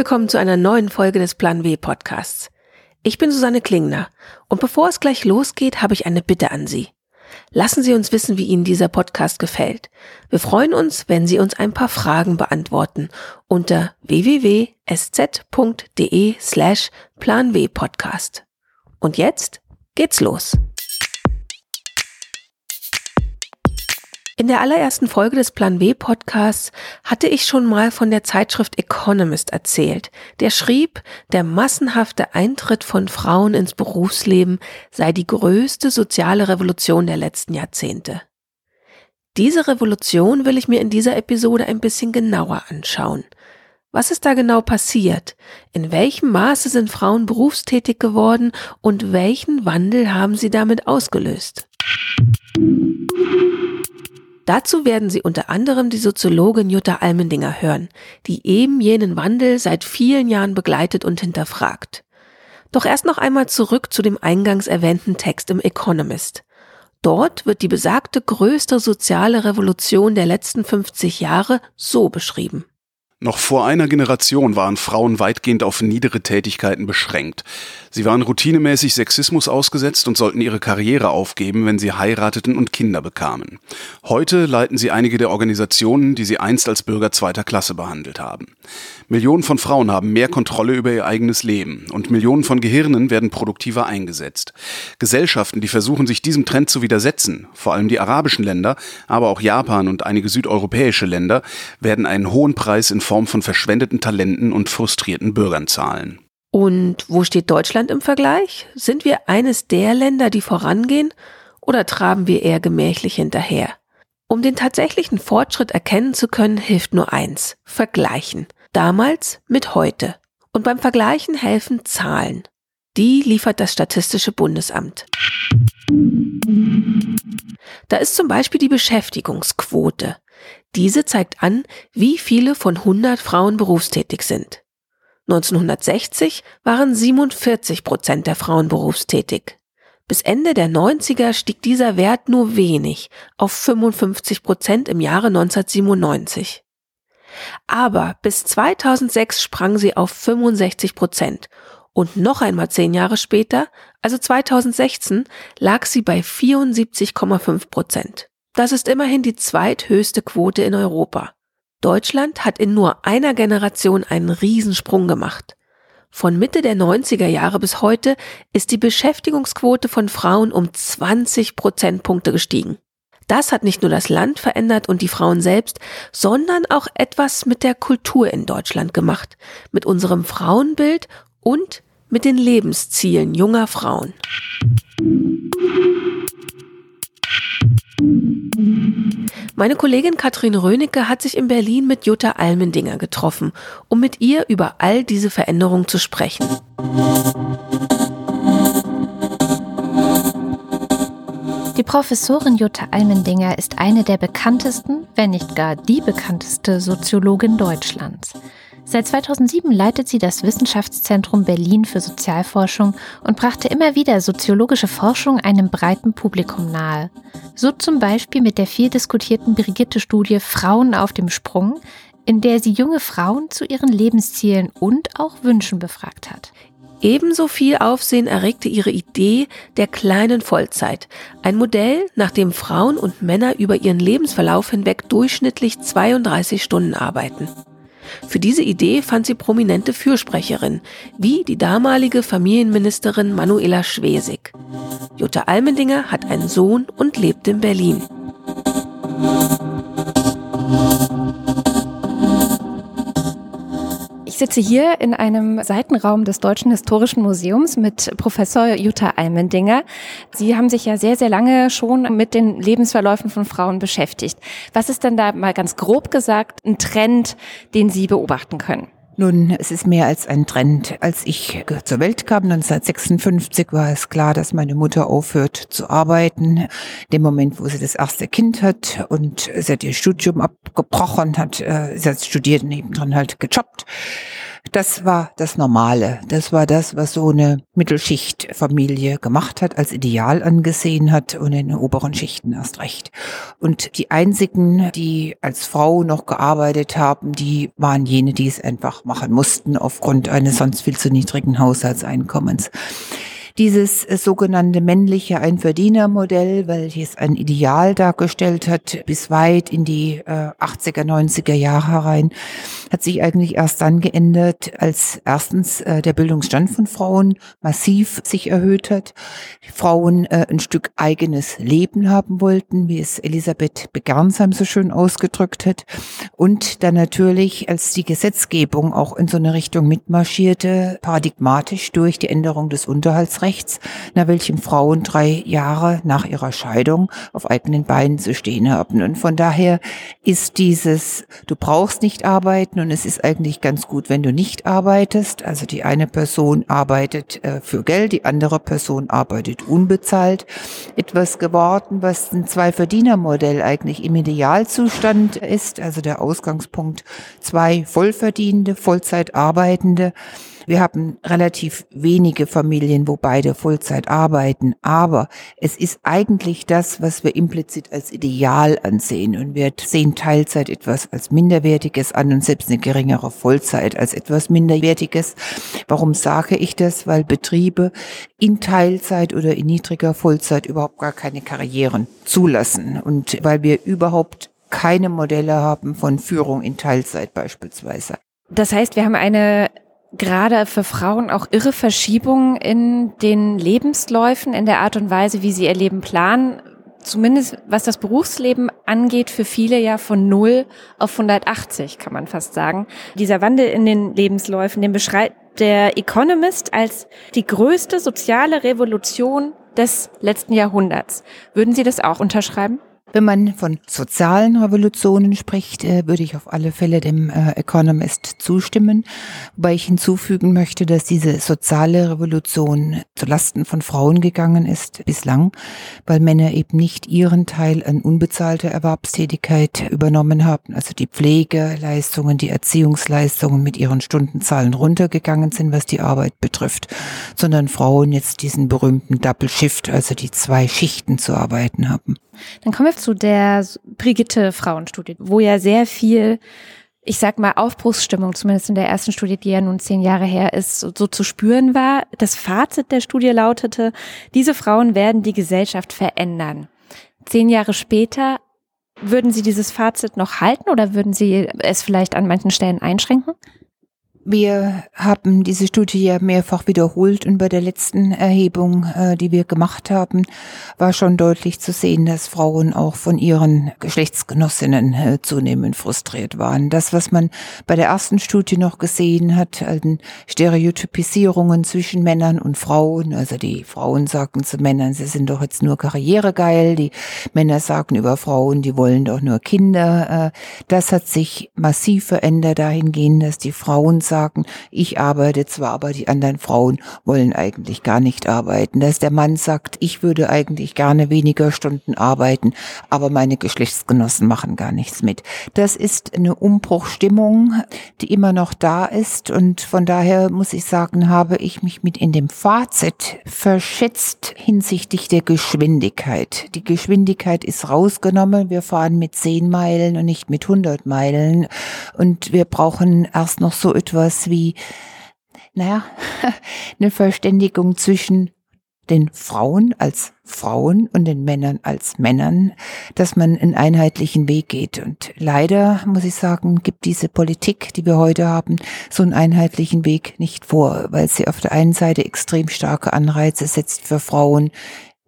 Willkommen zu einer neuen Folge des Plan W Podcasts. Ich bin Susanne Klingner und bevor es gleich losgeht, habe ich eine Bitte an Sie. Lassen Sie uns wissen, wie Ihnen dieser Podcast gefällt. Wir freuen uns, wenn Sie uns ein paar Fragen beantworten unter www.sz.de slash planw podcast. Und jetzt geht's los. In der allerersten Folge des Plan W Podcasts hatte ich schon mal von der Zeitschrift Economist erzählt. Der schrieb, der massenhafte Eintritt von Frauen ins Berufsleben sei die größte soziale Revolution der letzten Jahrzehnte. Diese Revolution will ich mir in dieser Episode ein bisschen genauer anschauen. Was ist da genau passiert? In welchem Maße sind Frauen berufstätig geworden und welchen Wandel haben sie damit ausgelöst? Dazu werden Sie unter anderem die Soziologin Jutta Almendinger hören, die eben jenen Wandel seit vielen Jahren begleitet und hinterfragt. Doch erst noch einmal zurück zu dem eingangs erwähnten Text im Economist. Dort wird die besagte größte soziale Revolution der letzten 50 Jahre so beschrieben. Noch vor einer Generation waren Frauen weitgehend auf niedere Tätigkeiten beschränkt. Sie waren routinemäßig Sexismus ausgesetzt und sollten ihre Karriere aufgeben, wenn sie heirateten und Kinder bekamen. Heute leiten sie einige der Organisationen, die sie einst als Bürger zweiter Klasse behandelt haben. Millionen von Frauen haben mehr Kontrolle über ihr eigenes Leben und Millionen von Gehirnen werden produktiver eingesetzt. Gesellschaften, die versuchen, sich diesem Trend zu widersetzen, vor allem die arabischen Länder, aber auch Japan und einige südeuropäische Länder, werden einen hohen Preis in Form von verschwendeten Talenten und frustrierten Bürgern zahlen. Und wo steht Deutschland im Vergleich? Sind wir eines der Länder, die vorangehen, oder traben wir eher gemächlich hinterher? Um den tatsächlichen Fortschritt erkennen zu können, hilft nur eins, vergleichen. Damals mit heute. Und beim Vergleichen helfen Zahlen. Die liefert das Statistische Bundesamt. Da ist zum Beispiel die Beschäftigungsquote. Diese zeigt an, wie viele von 100 Frauen berufstätig sind. 1960 waren 47 Prozent der Frauen berufstätig. Bis Ende der 90er stieg dieser Wert nur wenig auf 55 Prozent im Jahre 1997. Aber bis 2006 sprang sie auf 65 Prozent und noch einmal zehn Jahre später, also 2016, lag sie bei 74,5 Prozent. Das ist immerhin die zweithöchste Quote in Europa. Deutschland hat in nur einer Generation einen Riesensprung gemacht. Von Mitte der 90er Jahre bis heute ist die Beschäftigungsquote von Frauen um 20 Prozentpunkte gestiegen. Das hat nicht nur das Land verändert und die Frauen selbst, sondern auch etwas mit der Kultur in Deutschland gemacht, mit unserem Frauenbild und mit den Lebenszielen junger Frauen. Meine Kollegin Katrin Rönecke hat sich in Berlin mit Jutta Almendinger getroffen, um mit ihr über all diese Veränderungen zu sprechen. Die Professorin Jutta Almendinger ist eine der bekanntesten, wenn nicht gar die bekannteste Soziologin Deutschlands. Seit 2007 leitet sie das Wissenschaftszentrum Berlin für Sozialforschung und brachte immer wieder soziologische Forschung einem breiten Publikum nahe. So zum Beispiel mit der viel diskutierten Brigitte-Studie Frauen auf dem Sprung, in der sie junge Frauen zu ihren Lebenszielen und auch Wünschen befragt hat. Ebenso viel Aufsehen erregte ihre Idee der kleinen Vollzeit, ein Modell, nach dem Frauen und Männer über ihren Lebensverlauf hinweg durchschnittlich 32 Stunden arbeiten. Für diese Idee fand sie prominente Fürsprecherin, wie die damalige Familienministerin Manuela Schwesig. Jutta Almendinger hat einen Sohn und lebt in Berlin. Sitze hier in einem Seitenraum des Deutschen Historischen Museums mit Professor Jutta Almendinger. Sie haben sich ja sehr, sehr lange schon mit den Lebensverläufen von Frauen beschäftigt. Was ist denn da mal ganz grob gesagt ein Trend, den Sie beobachten können? Nun, es ist mehr als ein Trend. Als ich zur Welt kam, 1956, war es klar, dass meine Mutter aufhört zu arbeiten. Dem Moment, wo sie das erste Kind hat und sie hat ihr Studium abgebrochen, hat, äh, sie hat studiert, nebendran halt gejobbt. Das war das Normale. Das war das, was so eine Mittelschichtfamilie gemacht hat, als Ideal angesehen hat und in den oberen Schichten erst recht. Und die einzigen, die als Frau noch gearbeitet haben, die waren jene, die es einfach machen mussten aufgrund eines sonst viel zu niedrigen Haushaltseinkommens dieses äh, sogenannte männliche Einverdienermodell, welches ein Ideal dargestellt hat, bis weit in die äh, 80er, 90er Jahre herein, hat sich eigentlich erst dann geändert, als erstens äh, der Bildungsstand von Frauen massiv sich erhöht hat, Frauen äh, ein Stück eigenes Leben haben wollten, wie es Elisabeth Begernsheim so schön ausgedrückt hat, und dann natürlich, als die Gesetzgebung auch in so eine Richtung mitmarschierte, paradigmatisch durch die Änderung des Unterhaltsrechts, nach welchem Frauen drei Jahre nach ihrer Scheidung auf eigenen Beinen zu stehen haben. Und von daher ist dieses, du brauchst nicht arbeiten, und es ist eigentlich ganz gut, wenn du nicht arbeitest. Also die eine Person arbeitet äh, für Geld, die andere Person arbeitet unbezahlt. Etwas geworden, was ein Zwei-Verdiener-Modell eigentlich im Idealzustand ist. Also der Ausgangspunkt zwei Vollverdienende, Vollzeit arbeitende wir haben relativ wenige Familien, wo beide Vollzeit arbeiten, aber es ist eigentlich das, was wir implizit als Ideal ansehen. Und wir sehen Teilzeit etwas als Minderwertiges an und selbst eine geringere Vollzeit als etwas Minderwertiges. Warum sage ich das? Weil Betriebe in Teilzeit oder in niedriger Vollzeit überhaupt gar keine Karrieren zulassen und weil wir überhaupt keine Modelle haben von Führung in Teilzeit beispielsweise. Das heißt, wir haben eine gerade für Frauen auch irre Verschiebungen in den Lebensläufen, in der Art und Weise, wie sie ihr Leben planen. Zumindest was das Berufsleben angeht, für viele ja von 0 auf 180, kann man fast sagen. Dieser Wandel in den Lebensläufen, den beschreibt der Economist als die größte soziale Revolution des letzten Jahrhunderts. Würden Sie das auch unterschreiben? Wenn man von sozialen Revolutionen spricht, äh, würde ich auf alle Fälle dem äh, Economist zustimmen, wobei ich hinzufügen möchte, dass diese soziale Revolution zulasten von Frauen gegangen ist bislang, weil Männer eben nicht ihren Teil an unbezahlter Erwerbstätigkeit übernommen haben, also die Pflegeleistungen, die Erziehungsleistungen mit ihren Stundenzahlen runtergegangen sind, was die Arbeit betrifft, sondern Frauen jetzt diesen berühmten Double Shift, also die zwei Schichten zu arbeiten haben. Dann kommen wir zu der Brigitte Frauenstudie, wo ja sehr viel ich sag mal, Aufbruchsstimmung, zumindest in der ersten Studie, die ja nun zehn Jahre her ist, so, so, zu spüren war. Das Fazit der Studie lautete, diese Frauen werden die Gesellschaft verändern. Zehn Jahre später, würden Sie dieses Fazit noch halten oder würden Sie es vielleicht an manchen Stellen einschränken? Wir haben diese Studie ja mehrfach wiederholt und bei der letzten Erhebung, äh, die wir gemacht haben, war schon deutlich zu sehen, dass Frauen auch von ihren Geschlechtsgenossinnen äh, zunehmend frustriert waren. Das, was man bei der ersten Studie noch gesehen hat, an Stereotypisierungen zwischen Männern und Frauen, also die Frauen sagten zu Männern, sie sind doch jetzt nur karrieregeil, die Männer sagen über Frauen, die wollen doch nur Kinder. Äh, das hat sich massiv verändert dahingehend, dass die Frauen sagen, ich arbeite zwar, aber die anderen Frauen wollen eigentlich gar nicht arbeiten. Dass der Mann sagt, ich würde eigentlich gerne weniger Stunden arbeiten, aber meine Geschlechtsgenossen machen gar nichts mit. Das ist eine Umbruchstimmung, die immer noch da ist und von daher muss ich sagen, habe ich mich mit in dem Fazit verschätzt hinsichtlich der Geschwindigkeit. Die Geschwindigkeit ist rausgenommen. Wir fahren mit 10 Meilen und nicht mit 100 Meilen und wir brauchen erst noch so etwas sowas wie, naja, eine Verständigung zwischen den Frauen als Frauen und den Männern als Männern, dass man einen einheitlichen Weg geht. Und leider, muss ich sagen, gibt diese Politik, die wir heute haben, so einen einheitlichen Weg nicht vor, weil sie auf der einen Seite extrem starke Anreize setzt für Frauen,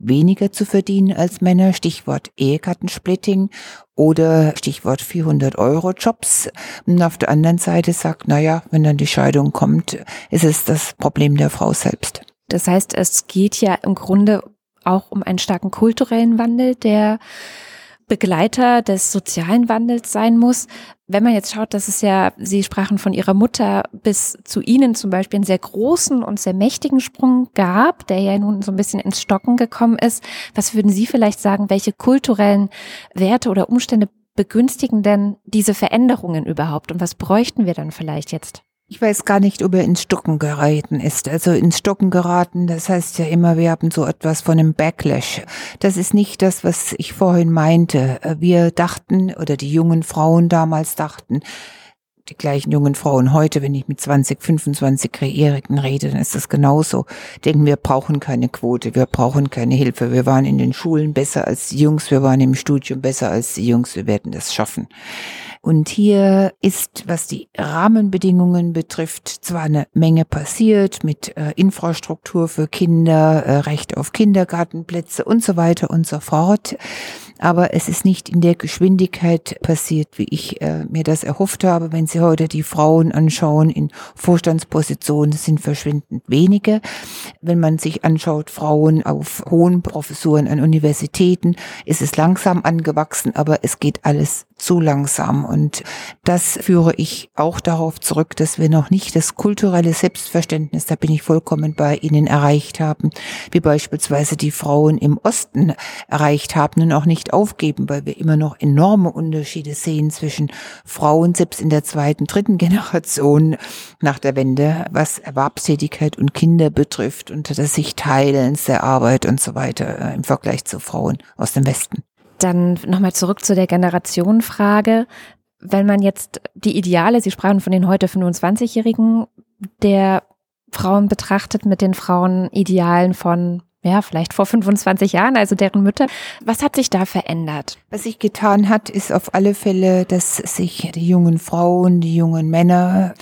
weniger zu verdienen als Männer, Stichwort Ehegattensplitting oder Stichwort 400 Euro Jobs. Und auf der anderen Seite sagt, naja, wenn dann die Scheidung kommt, ist es das Problem der Frau selbst. Das heißt, es geht ja im Grunde auch um einen starken kulturellen Wandel, der Begleiter des sozialen Wandels sein muss. Wenn man jetzt schaut, dass es ja, Sie sprachen von Ihrer Mutter bis zu Ihnen zum Beispiel einen sehr großen und sehr mächtigen Sprung gab, der ja nun so ein bisschen ins Stocken gekommen ist. Was würden Sie vielleicht sagen, welche kulturellen Werte oder Umstände begünstigen denn diese Veränderungen überhaupt und was bräuchten wir dann vielleicht jetzt? Ich weiß gar nicht, ob er ins Stocken geraten ist. Also ins Stocken geraten, das heißt ja immer, wir haben so etwas von einem Backlash. Das ist nicht das, was ich vorhin meinte. Wir dachten, oder die jungen Frauen damals dachten, die gleichen jungen Frauen heute, wenn ich mit 20, 25-Jährigen rede, dann ist das genauso. Denken, wir brauchen keine Quote, wir brauchen keine Hilfe. Wir waren in den Schulen besser als die Jungs, wir waren im Studium besser als die Jungs, wir werden das schaffen. Und hier ist, was die Rahmenbedingungen betrifft, zwar eine Menge passiert mit äh, Infrastruktur für Kinder, äh, Recht auf Kindergartenplätze und so weiter und so fort aber es ist nicht in der Geschwindigkeit passiert, wie ich äh, mir das erhofft habe. Wenn Sie heute die Frauen anschauen in Vorstandspositionen, sind verschwindend wenige. Wenn man sich anschaut, Frauen auf hohen Professuren an Universitäten, ist es langsam angewachsen, aber es geht alles zu langsam. Und das führe ich auch darauf zurück, dass wir noch nicht das kulturelle Selbstverständnis, da bin ich vollkommen bei Ihnen, erreicht haben, wie beispielsweise die Frauen im Osten erreicht haben und auch nicht aufgeben, weil wir immer noch enorme Unterschiede sehen zwischen Frauen, selbst in der zweiten, dritten Generation nach der Wende, was Erwerbstätigkeit und Kinder betrifft und das sich Teilens der Arbeit und so weiter äh, im Vergleich zu Frauen aus dem Westen. Dann nochmal zurück zu der Generationenfrage. Wenn man jetzt die Ideale, Sie sprachen von den heute 25-Jährigen, der Frauen betrachtet mit den Frauenidealen von ja, vielleicht vor 25 Jahren, also deren Mütter. Was hat sich da verändert? Was sich getan hat, ist auf alle Fälle, dass sich die jungen Frauen, die jungen Männer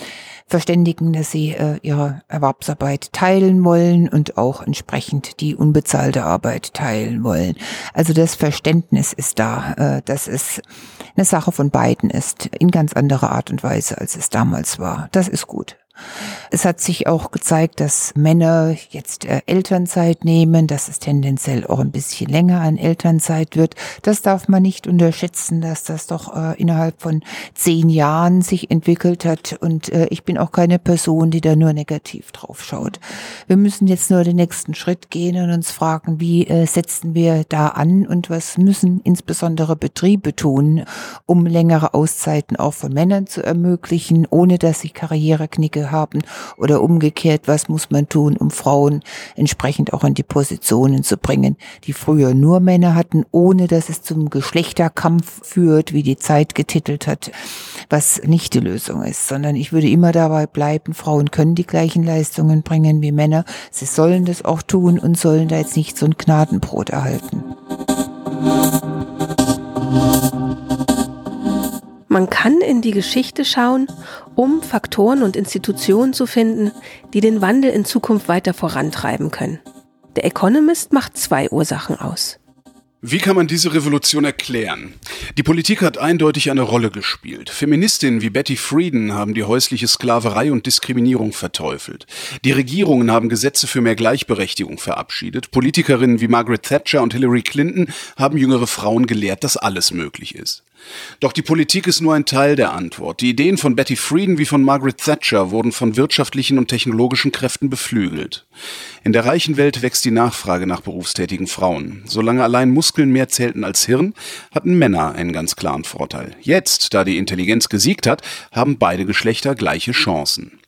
verständigen, dass sie äh, ihre Erwerbsarbeit teilen wollen und auch entsprechend die unbezahlte Arbeit teilen wollen. Also das Verständnis ist da, äh, dass es eine Sache von beiden ist, in ganz anderer Art und Weise, als es damals war. Das ist gut. Es hat sich auch gezeigt, dass Männer jetzt äh, Elternzeit nehmen, dass es tendenziell auch ein bisschen länger an Elternzeit wird. Das darf man nicht unterschätzen, dass das doch äh, innerhalb von zehn Jahren sich entwickelt hat. Und äh, ich bin auch keine Person, die da nur negativ drauf schaut. Wir müssen jetzt nur den nächsten Schritt gehen und uns fragen, wie setzen wir da an und was müssen insbesondere Betriebe tun, um längere Auszeiten auch von Männern zu ermöglichen, ohne dass sie Karriereknicke haben. Oder umgekehrt, was muss man tun, um Frauen entsprechend auch in die Positionen zu bringen, die früher nur Männer hatten, ohne dass es zum Geschlechterkampf führt, wie die Zeit getitelt hat, was nicht die Lösung ist, sondern ich würde immer dabei bleiben, Frauen können die gleichen Leistungen bringen wie Männer, sie sollen das auch tun und sollen da jetzt nicht so ein Gnadenbrot erhalten. Man kann in die Geschichte schauen, um Faktoren und Institutionen zu finden, die den Wandel in Zukunft weiter vorantreiben können. Der Economist macht zwei Ursachen aus. Wie kann man diese Revolution erklären? Die Politik hat eindeutig eine Rolle gespielt. Feministinnen wie Betty Friedan haben die häusliche Sklaverei und Diskriminierung verteufelt. Die Regierungen haben Gesetze für mehr Gleichberechtigung verabschiedet. Politikerinnen wie Margaret Thatcher und Hillary Clinton haben jüngere Frauen gelehrt, dass alles möglich ist. Doch die Politik ist nur ein Teil der Antwort. Die Ideen von Betty Friedan wie von Margaret Thatcher wurden von wirtschaftlichen und technologischen Kräften beflügelt. In der reichen Welt wächst die Nachfrage nach berufstätigen Frauen. Solange allein Muskeln mehr zählten als Hirn, hatten Männer einen ganz klaren Vorteil. Jetzt, da die Intelligenz gesiegt hat, haben beide Geschlechter gleiche Chancen.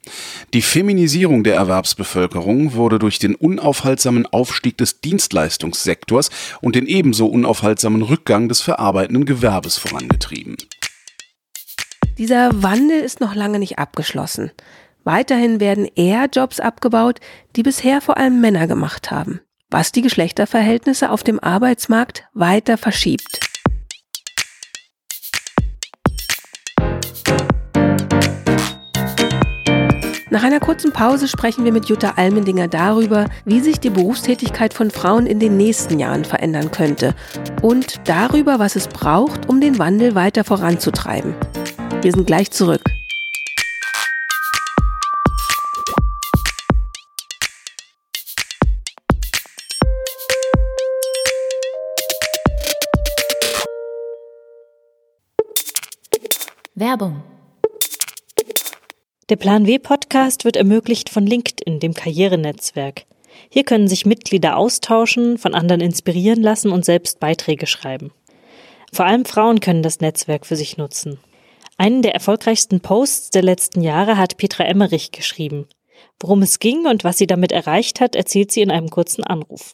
Die Feminisierung der Erwerbsbevölkerung wurde durch den unaufhaltsamen Aufstieg des Dienstleistungssektors und den ebenso unaufhaltsamen Rückgang des verarbeitenden Gewerbes vorangetrieben. Dieser Wandel ist noch lange nicht abgeschlossen. Weiterhin werden eher Jobs abgebaut, die bisher vor allem Männer gemacht haben, was die Geschlechterverhältnisse auf dem Arbeitsmarkt weiter verschiebt. Nach einer kurzen Pause sprechen wir mit Jutta Almendinger darüber, wie sich die Berufstätigkeit von Frauen in den nächsten Jahren verändern könnte und darüber, was es braucht, um den Wandel weiter voranzutreiben. Wir sind gleich zurück. Werbung der Plan W Podcast wird ermöglicht von LinkedIn, dem Karrierenetzwerk. Hier können sich Mitglieder austauschen, von anderen inspirieren lassen und selbst Beiträge schreiben. Vor allem Frauen können das Netzwerk für sich nutzen. Einen der erfolgreichsten Posts der letzten Jahre hat Petra Emmerich geschrieben. Worum es ging und was sie damit erreicht hat, erzählt sie in einem kurzen Anruf.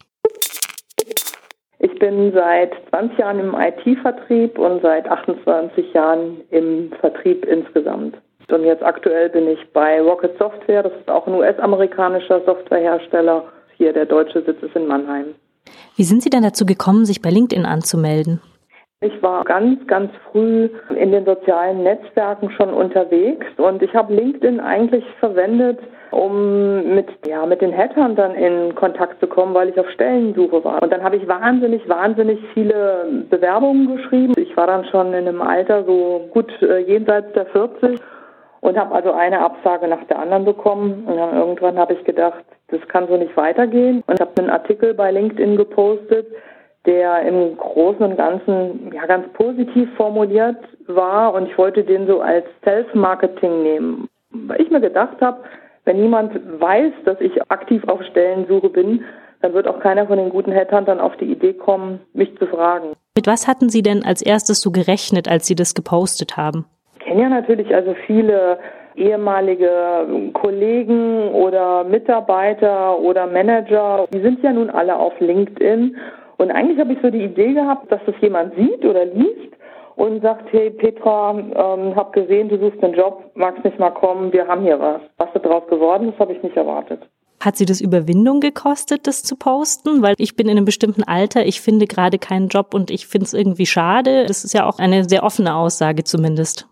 Ich bin seit 20 Jahren im IT-Vertrieb und seit 28 Jahren im Vertrieb insgesamt. Und jetzt aktuell bin ich bei Rocket Software, das ist auch ein US-amerikanischer Softwarehersteller. Hier der deutsche Sitz ist in Mannheim. Wie sind Sie denn dazu gekommen, sich bei LinkedIn anzumelden? Ich war ganz, ganz früh in den sozialen Netzwerken schon unterwegs und ich habe LinkedIn eigentlich verwendet, um mit, ja, mit den Headhuntern in Kontakt zu kommen, weil ich auf Stellensuche war. Und dann habe ich wahnsinnig, wahnsinnig viele Bewerbungen geschrieben. Ich war dann schon in einem Alter so gut äh, jenseits der 40 und habe also eine Absage nach der anderen bekommen. Und dann irgendwann habe ich gedacht, das kann so nicht weitergehen und habe einen Artikel bei LinkedIn gepostet, der im Großen und Ganzen ja ganz positiv formuliert war und ich wollte den so als Self-Marketing nehmen. Weil ich mir gedacht habe, wenn niemand weiß, dass ich aktiv auf Stellensuche bin, dann wird auch keiner von den guten Headhuntern auf die Idee kommen, mich zu fragen. Mit was hatten Sie denn als erstes so gerechnet, als Sie das gepostet haben? Ich kenne ja natürlich also viele ehemalige Kollegen oder Mitarbeiter oder Manager. Die sind ja nun alle auf LinkedIn. Und eigentlich habe ich so die Idee gehabt, dass das jemand sieht oder liest und sagt, hey Petra, ähm, hab gesehen, du suchst einen Job, magst nicht mal kommen, wir haben hier was. Was da draus geworden ist, habe ich nicht erwartet. Hat sie das Überwindung gekostet, das zu posten? Weil ich bin in einem bestimmten Alter, ich finde gerade keinen Job und ich finde es irgendwie schade. Das ist ja auch eine sehr offene Aussage zumindest.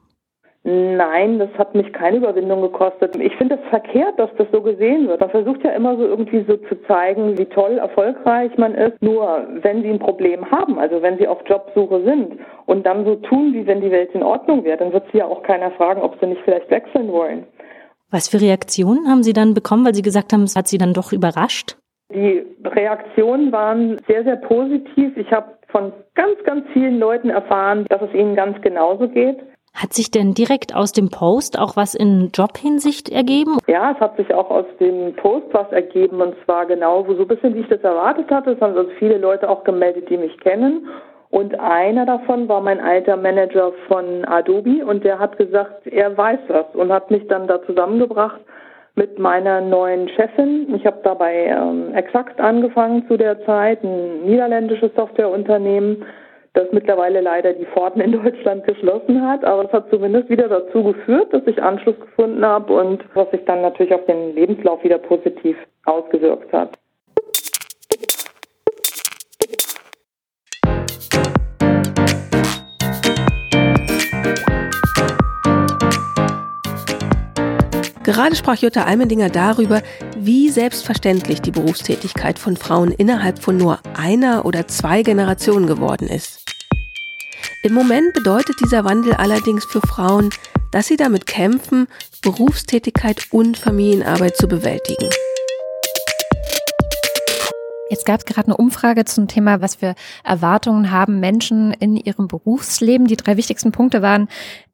Nein, das hat mich keine Überwindung gekostet. Ich finde es das verkehrt, dass das so gesehen wird. Man versucht ja immer so irgendwie so zu zeigen, wie toll, erfolgreich man ist. Nur wenn sie ein Problem haben, also wenn sie auf Jobsuche sind und dann so tun, wie wenn die Welt in Ordnung wäre, dann wird sie ja auch keiner fragen, ob sie nicht vielleicht wechseln wollen. Was für Reaktionen haben Sie dann bekommen, weil Sie gesagt haben, es hat Sie dann doch überrascht? Die Reaktionen waren sehr, sehr positiv. Ich habe von ganz, ganz vielen Leuten erfahren, dass es ihnen ganz genauso geht. Hat sich denn direkt aus dem Post auch was in Jobhinsicht ergeben? Ja, es hat sich auch aus dem Post was ergeben und zwar genau so ein bisschen, wie ich das erwartet hatte. Es haben also viele Leute auch gemeldet, die mich kennen. Und einer davon war mein alter Manager von Adobe und der hat gesagt, er weiß was und hat mich dann da zusammengebracht mit meiner neuen Chefin. Ich habe dabei ähm, exakt angefangen zu der Zeit, ein niederländisches Softwareunternehmen das mittlerweile leider die Pforten in Deutschland geschlossen hat. Aber es hat zumindest wieder dazu geführt, dass ich Anschluss gefunden habe und was sich dann natürlich auf den Lebenslauf wieder positiv ausgewirkt hat. Gerade sprach Jutta Almendinger darüber, wie selbstverständlich die Berufstätigkeit von Frauen innerhalb von nur einer oder zwei Generationen geworden ist. Im Moment bedeutet dieser Wandel allerdings für Frauen, dass sie damit kämpfen, Berufstätigkeit und Familienarbeit zu bewältigen. Jetzt gab es gerade eine Umfrage zum Thema, was für Erwartungen haben Menschen in ihrem Berufsleben. Die drei wichtigsten Punkte waren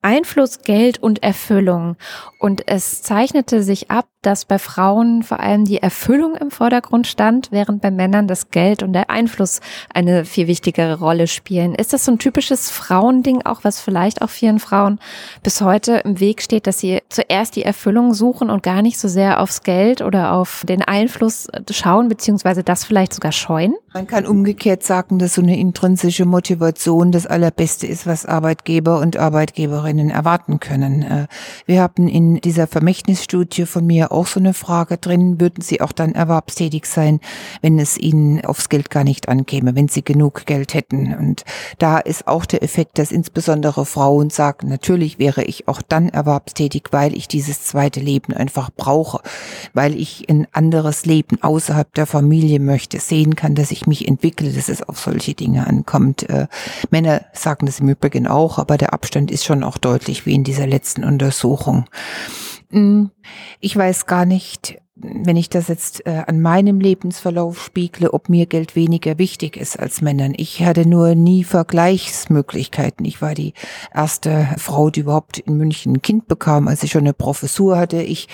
Einfluss, Geld und Erfüllung. Und es zeichnete sich ab, dass bei Frauen vor allem die Erfüllung im Vordergrund stand, während bei Männern das Geld und der Einfluss eine viel wichtigere Rolle spielen. Ist das so ein typisches Frauending, auch was vielleicht auch vielen Frauen bis heute im Weg steht, dass sie zuerst die Erfüllung suchen und gar nicht so sehr aufs Geld oder auf den Einfluss schauen, beziehungsweise das vielleicht sogar scheuen? Man kann umgekehrt sagen, dass so eine intrinsische Motivation das Allerbeste ist, was Arbeitgeber und Arbeitgeberinnen erwarten können. Äh, wir haben in dieser Vermächtnisstudie von mir auch so eine Frage drin, würden Sie auch dann erwerbstätig sein, wenn es Ihnen aufs Geld gar nicht ankäme, wenn Sie genug Geld hätten. Und da ist auch der Effekt, dass insbesondere Frauen sagen, natürlich wäre ich auch dann erwerbstätig, weil ich dieses zweite Leben einfach brauche, weil ich ein anderes Leben außerhalb der Familie möchte, sehen kann, dass ich ich mich entwickle, dass es auf solche Dinge ankommt. Äh, Männer sagen das im Übrigen auch, aber der Abstand ist schon auch deutlich wie in dieser letzten Untersuchung. Hm, ich weiß gar nicht, wenn ich das jetzt äh, an meinem Lebensverlauf spiegle, ob mir Geld weniger wichtig ist als Männern. Ich hatte nur nie Vergleichsmöglichkeiten. Ich war die erste Frau, die überhaupt in München ein Kind bekam, als ich schon eine Professur hatte. Ich,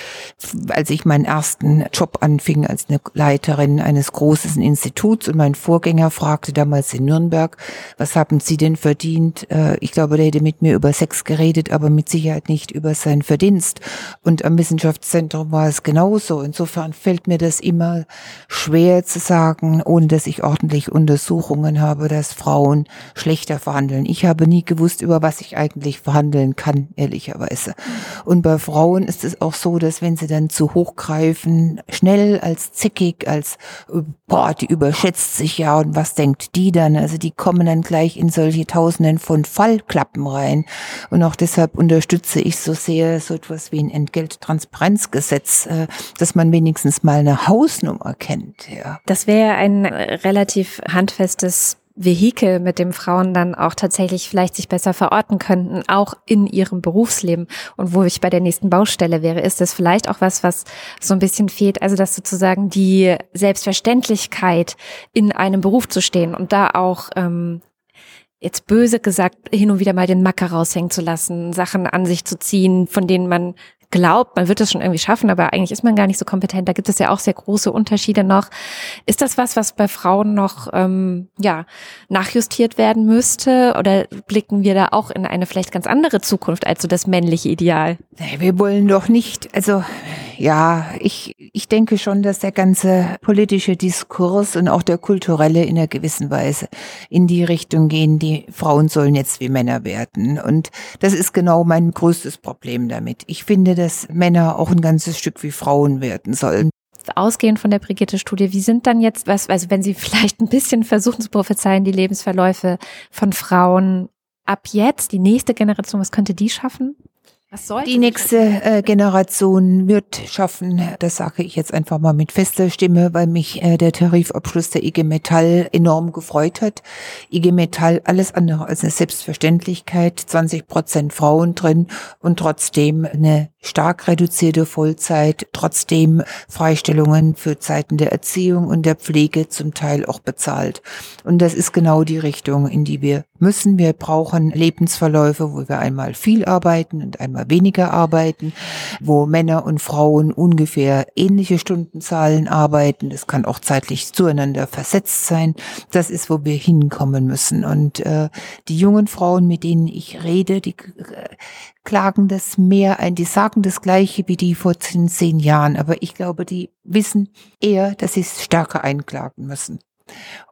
als ich meinen ersten Job anfing als eine Leiterin eines großen Instituts und mein Vorgänger fragte damals in Nürnberg, was haben Sie denn verdient? Äh, ich glaube, der hätte mit mir über Sex geredet, aber mit Sicherheit nicht über seinen Verdienst. Und am Wissenschaftszentrum war es genauso. Insofern fällt mir das immer schwer zu sagen, ohne dass ich ordentlich Untersuchungen habe, dass Frauen schlechter verhandeln. Ich habe nie gewusst, über was ich eigentlich verhandeln kann, ehrlicherweise. Und bei Frauen ist es auch so, dass wenn sie dann zu hoch greifen, schnell als zickig, als, boah, die überschätzt sich ja und was denkt die dann? Also die kommen dann gleich in solche Tausenden von Fallklappen rein. Und auch deshalb unterstütze ich so sehr so etwas wie ein Entgelttransparenzgesetz, äh, dass man wenigstens mal eine Hausnummer kennt. Ja. Das wäre ein relativ handfestes Vehikel, mit dem Frauen dann auch tatsächlich vielleicht sich besser verorten könnten, auch in ihrem Berufsleben. Und wo ich bei der nächsten Baustelle wäre, ist das vielleicht auch was, was so ein bisschen fehlt. Also, dass sozusagen die Selbstverständlichkeit in einem Beruf zu stehen und da auch ähm, jetzt böse gesagt, hin und wieder mal den Macker raushängen zu lassen, Sachen an sich zu ziehen, von denen man glaubt, man wird es schon irgendwie schaffen, aber eigentlich ist man gar nicht so kompetent. Da gibt es ja auch sehr große Unterschiede noch. Ist das was, was bei Frauen noch ähm, ja nachjustiert werden müsste? Oder blicken wir da auch in eine vielleicht ganz andere Zukunft als so das männliche Ideal? Wir wollen doch nicht, also ja, ich, ich denke schon, dass der ganze politische Diskurs und auch der kulturelle in einer gewissen Weise in die Richtung gehen, die Frauen sollen jetzt wie Männer werden. Und das ist genau mein größtes Problem damit. Ich finde, dass Männer auch ein ganzes Stück wie Frauen werden sollen ausgehend von der Brigitte-Studie, wie sind dann jetzt, was, also wenn Sie vielleicht ein bisschen versuchen zu prophezeien, die Lebensverläufe von Frauen ab jetzt, die nächste Generation, was könnte die schaffen? Die nächste äh, Generation wird schaffen, das sage ich jetzt einfach mal mit fester Stimme, weil mich äh, der Tarifabschluss der IG Metall enorm gefreut hat. IG Metall alles andere als eine Selbstverständlichkeit, 20 Prozent Frauen drin und trotzdem eine stark reduzierte Vollzeit, trotzdem Freistellungen für Zeiten der Erziehung und der Pflege zum Teil auch bezahlt. Und das ist genau die Richtung, in die wir müssen. Wir brauchen Lebensverläufe, wo wir einmal viel arbeiten und einmal weniger arbeiten, wo Männer und Frauen ungefähr ähnliche Stundenzahlen arbeiten. Das kann auch zeitlich zueinander versetzt sein. Das ist, wo wir hinkommen müssen. Und äh, die jungen Frauen, mit denen ich rede, die äh, klagen das mehr ein. Die sagen das Gleiche wie die vor zehn, zehn Jahren. Aber ich glaube, die wissen eher, dass sie es stärker einklagen müssen.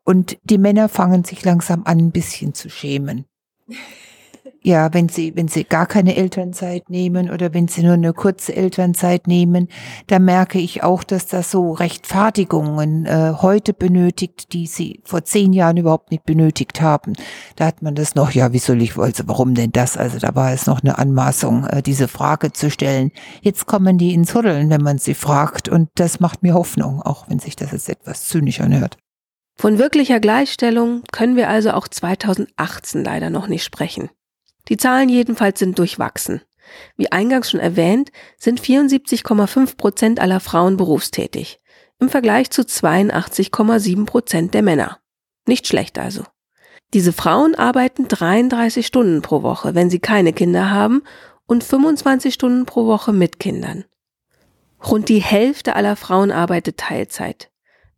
Und die Männer fangen sich langsam an, ein bisschen zu schämen. Ja, wenn sie, wenn sie gar keine Elternzeit nehmen oder wenn sie nur eine kurze Elternzeit nehmen, da merke ich auch, dass das so Rechtfertigungen äh, heute benötigt, die sie vor zehn Jahren überhaupt nicht benötigt haben. Da hat man das noch, ja, wie soll ich, also warum denn das? Also da war es noch eine Anmaßung, äh, diese Frage zu stellen. Jetzt kommen die ins Huddeln, wenn man sie fragt und das macht mir Hoffnung, auch wenn sich das jetzt etwas zynisch anhört. Von wirklicher Gleichstellung können wir also auch 2018 leider noch nicht sprechen. Die Zahlen jedenfalls sind durchwachsen. Wie eingangs schon erwähnt, sind 74,5 Prozent aller Frauen berufstätig, im Vergleich zu 82,7 Prozent der Männer. Nicht schlecht also. Diese Frauen arbeiten 33 Stunden pro Woche, wenn sie keine Kinder haben, und 25 Stunden pro Woche mit Kindern. Rund die Hälfte aller Frauen arbeitet Teilzeit.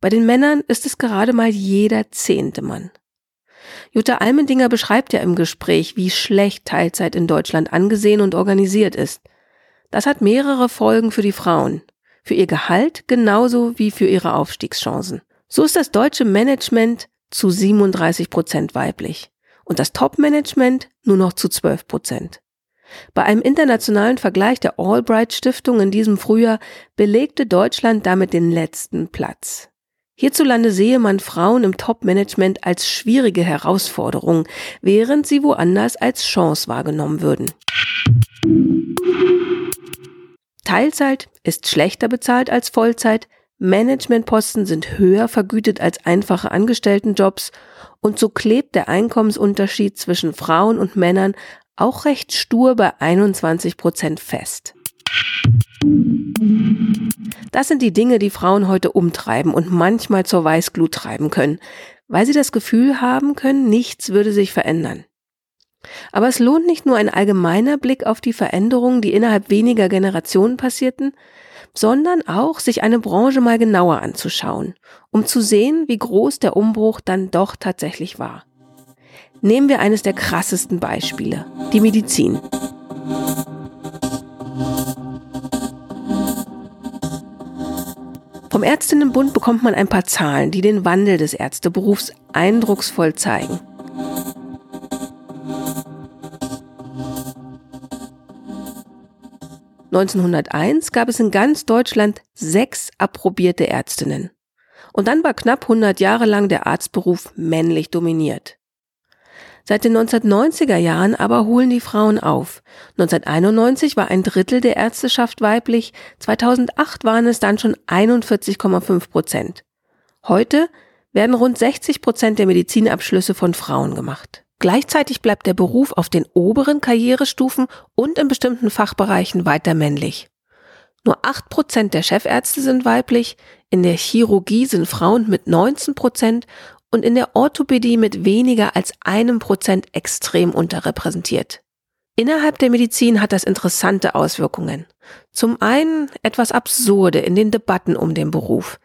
Bei den Männern ist es gerade mal jeder zehnte Mann. Jutta Almendinger beschreibt ja im Gespräch, wie schlecht Teilzeit in Deutschland angesehen und organisiert ist. Das hat mehrere Folgen für die Frauen. Für ihr Gehalt genauso wie für ihre Aufstiegschancen. So ist das deutsche Management zu 37 Prozent weiblich und das Top-Management nur noch zu 12 Prozent. Bei einem internationalen Vergleich der Albright Stiftung in diesem Frühjahr belegte Deutschland damit den letzten Platz. Hierzulande sehe man Frauen im Top-Management als schwierige Herausforderung, während sie woanders als Chance wahrgenommen würden. Teilzeit ist schlechter bezahlt als Vollzeit, Managementposten sind höher vergütet als einfache Angestelltenjobs und so klebt der Einkommensunterschied zwischen Frauen und Männern auch recht stur bei 21 Prozent fest. Das sind die Dinge, die Frauen heute umtreiben und manchmal zur Weißglut treiben können, weil sie das Gefühl haben können, nichts würde sich verändern. Aber es lohnt nicht nur ein allgemeiner Blick auf die Veränderungen, die innerhalb weniger Generationen passierten, sondern auch sich eine Branche mal genauer anzuschauen, um zu sehen, wie groß der Umbruch dann doch tatsächlich war. Nehmen wir eines der krassesten Beispiele, die Medizin. Vom Ärztinnenbund bekommt man ein paar Zahlen, die den Wandel des Ärzteberufs eindrucksvoll zeigen. 1901 gab es in ganz Deutschland sechs approbierte Ärztinnen. Und dann war knapp 100 Jahre lang der Arztberuf männlich dominiert. Seit den 1990er Jahren aber holen die Frauen auf. 1991 war ein Drittel der Ärzteschaft weiblich, 2008 waren es dann schon 41,5 Prozent. Heute werden rund 60 Prozent der Medizinabschlüsse von Frauen gemacht. Gleichzeitig bleibt der Beruf auf den oberen Karrierestufen und in bestimmten Fachbereichen weiter männlich. Nur acht Prozent der Chefärzte sind weiblich, in der Chirurgie sind Frauen mit 19 Prozent und in der Orthopädie mit weniger als einem Prozent extrem unterrepräsentiert. Innerhalb der Medizin hat das interessante Auswirkungen. Zum einen etwas absurde in den Debatten um den Beruf.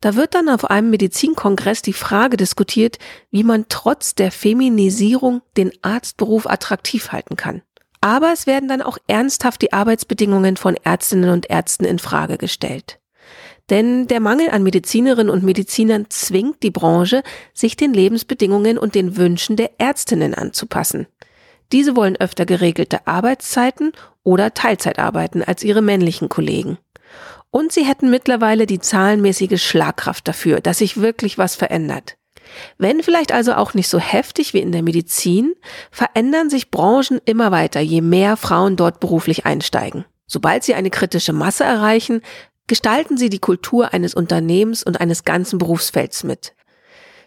Da wird dann auf einem Medizinkongress die Frage diskutiert, wie man trotz der Feminisierung den Arztberuf attraktiv halten kann. Aber es werden dann auch ernsthaft die Arbeitsbedingungen von Ärztinnen und Ärzten in Frage gestellt. Denn der Mangel an Medizinerinnen und Medizinern zwingt die Branche, sich den Lebensbedingungen und den Wünschen der Ärztinnen anzupassen. Diese wollen öfter geregelte Arbeitszeiten oder Teilzeit arbeiten als ihre männlichen Kollegen. Und sie hätten mittlerweile die zahlenmäßige Schlagkraft dafür, dass sich wirklich was verändert. Wenn vielleicht also auch nicht so heftig wie in der Medizin, verändern sich Branchen immer weiter, je mehr Frauen dort beruflich einsteigen. Sobald sie eine kritische Masse erreichen, gestalten sie die Kultur eines Unternehmens und eines ganzen Berufsfelds mit.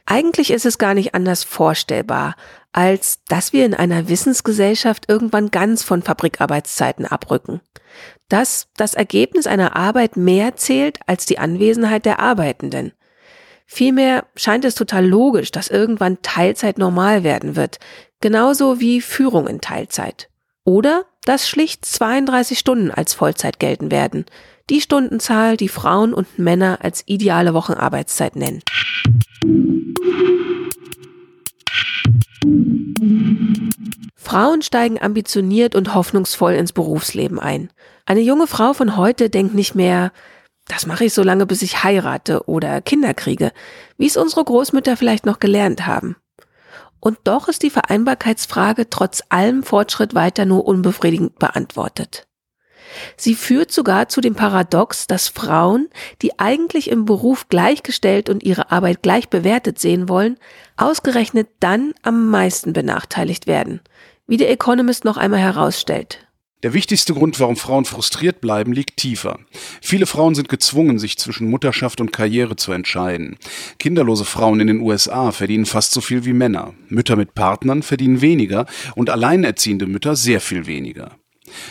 Eigentlich ist es gar nicht anders vorstellbar, als dass wir in einer Wissensgesellschaft irgendwann ganz von Fabrikarbeitszeiten abrücken. Dass das Ergebnis einer Arbeit mehr zählt als die Anwesenheit der Arbeitenden. Vielmehr scheint es total logisch, dass irgendwann Teilzeit normal werden wird, genauso wie Führung in Teilzeit. Oder dass schlicht 32 Stunden als Vollzeit gelten werden, die Stundenzahl, die Frauen und Männer als ideale Wochenarbeitszeit nennen. Frauen steigen ambitioniert und hoffnungsvoll ins Berufsleben ein. Eine junge Frau von heute denkt nicht mehr, das mache ich so lange, bis ich heirate oder Kinder kriege, wie es unsere Großmütter vielleicht noch gelernt haben. Und doch ist die Vereinbarkeitsfrage trotz allem Fortschritt weiter nur unbefriedigend beantwortet. Sie führt sogar zu dem Paradox, dass Frauen, die eigentlich im Beruf gleichgestellt und ihre Arbeit gleich bewertet sehen wollen, ausgerechnet dann am meisten benachteiligt werden, wie der Economist noch einmal herausstellt. Der wichtigste Grund, warum Frauen frustriert bleiben, liegt tiefer. Viele Frauen sind gezwungen, sich zwischen Mutterschaft und Karriere zu entscheiden. Kinderlose Frauen in den USA verdienen fast so viel wie Männer. Mütter mit Partnern verdienen weniger und alleinerziehende Mütter sehr viel weniger.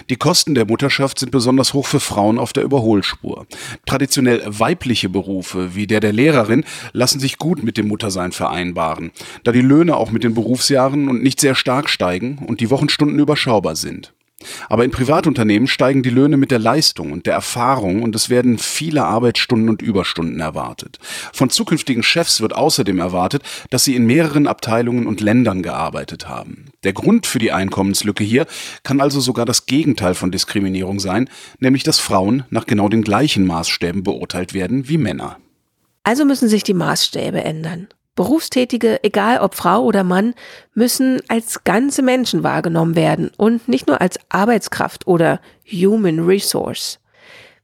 Die Kosten der Mutterschaft sind besonders hoch für Frauen auf der Überholspur. Traditionell weibliche Berufe wie der der Lehrerin lassen sich gut mit dem Muttersein vereinbaren, da die Löhne auch mit den Berufsjahren und nicht sehr stark steigen und die Wochenstunden überschaubar sind. Aber in Privatunternehmen steigen die Löhne mit der Leistung und der Erfahrung und es werden viele Arbeitsstunden und Überstunden erwartet. Von zukünftigen Chefs wird außerdem erwartet, dass sie in mehreren Abteilungen und Ländern gearbeitet haben. Der Grund für die Einkommenslücke hier kann also sogar das Gegenteil von Diskriminierung sein, nämlich dass Frauen nach genau den gleichen Maßstäben beurteilt werden wie Männer. Also müssen sich die Maßstäbe ändern. Berufstätige, egal ob Frau oder Mann, müssen als ganze Menschen wahrgenommen werden und nicht nur als Arbeitskraft oder Human Resource.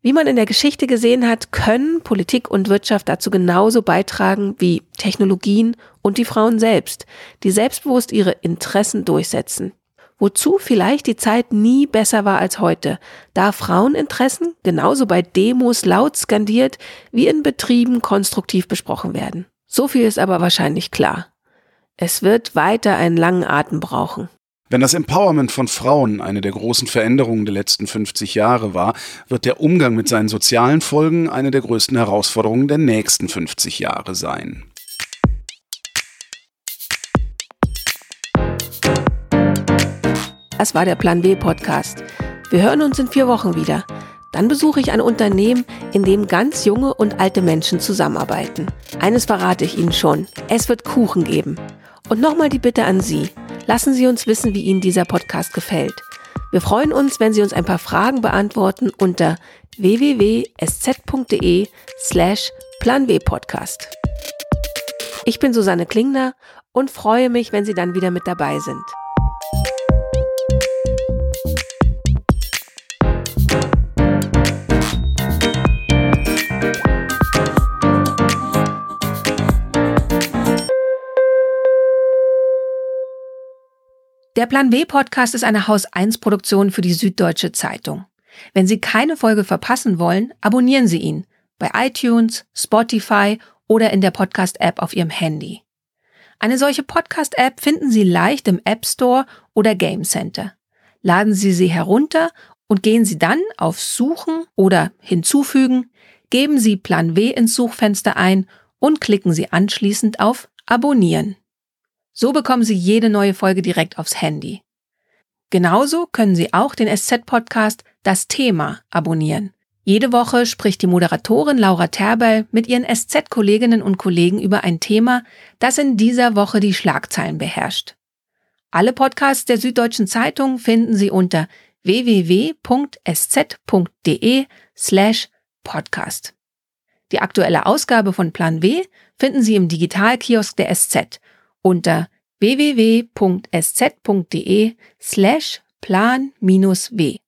Wie man in der Geschichte gesehen hat, können Politik und Wirtschaft dazu genauso beitragen wie Technologien und die Frauen selbst, die selbstbewusst ihre Interessen durchsetzen. Wozu vielleicht die Zeit nie besser war als heute, da Fraueninteressen genauso bei Demos laut skandiert wie in Betrieben konstruktiv besprochen werden. So viel ist aber wahrscheinlich klar. Es wird weiter einen langen Atem brauchen. Wenn das Empowerment von Frauen eine der großen Veränderungen der letzten 50 Jahre war, wird der Umgang mit seinen sozialen Folgen eine der größten Herausforderungen der nächsten 50 Jahre sein. Das war der Plan W Podcast. Wir hören uns in vier Wochen wieder. Dann besuche ich ein Unternehmen, in dem ganz junge und alte Menschen zusammenarbeiten. Eines verrate ich Ihnen schon. Es wird Kuchen geben. Und nochmal die Bitte an Sie. Lassen Sie uns wissen, wie Ihnen dieser Podcast gefällt. Wir freuen uns, wenn Sie uns ein paar Fragen beantworten unter www.sz.de slash planwpodcast. Ich bin Susanne Klingner und freue mich, wenn Sie dann wieder mit dabei sind. Der Plan W Podcast ist eine Haus 1 Produktion für die Süddeutsche Zeitung. Wenn Sie keine Folge verpassen wollen, abonnieren Sie ihn bei iTunes, Spotify oder in der Podcast App auf Ihrem Handy. Eine solche Podcast App finden Sie leicht im App Store oder Game Center. Laden Sie sie herunter und gehen Sie dann auf Suchen oder Hinzufügen, geben Sie Plan W ins Suchfenster ein und klicken Sie anschließend auf Abonnieren. So bekommen Sie jede neue Folge direkt aufs Handy. Genauso können Sie auch den SZ-Podcast Das Thema abonnieren. Jede Woche spricht die Moderatorin Laura Terbell mit ihren SZ-Kolleginnen und Kollegen über ein Thema, das in dieser Woche die Schlagzeilen beherrscht. Alle Podcasts der Süddeutschen Zeitung finden Sie unter www.sz.de slash podcast. Die aktuelle Ausgabe von Plan W finden Sie im Digitalkiosk der SZ unter www.sz.de slash plan-w.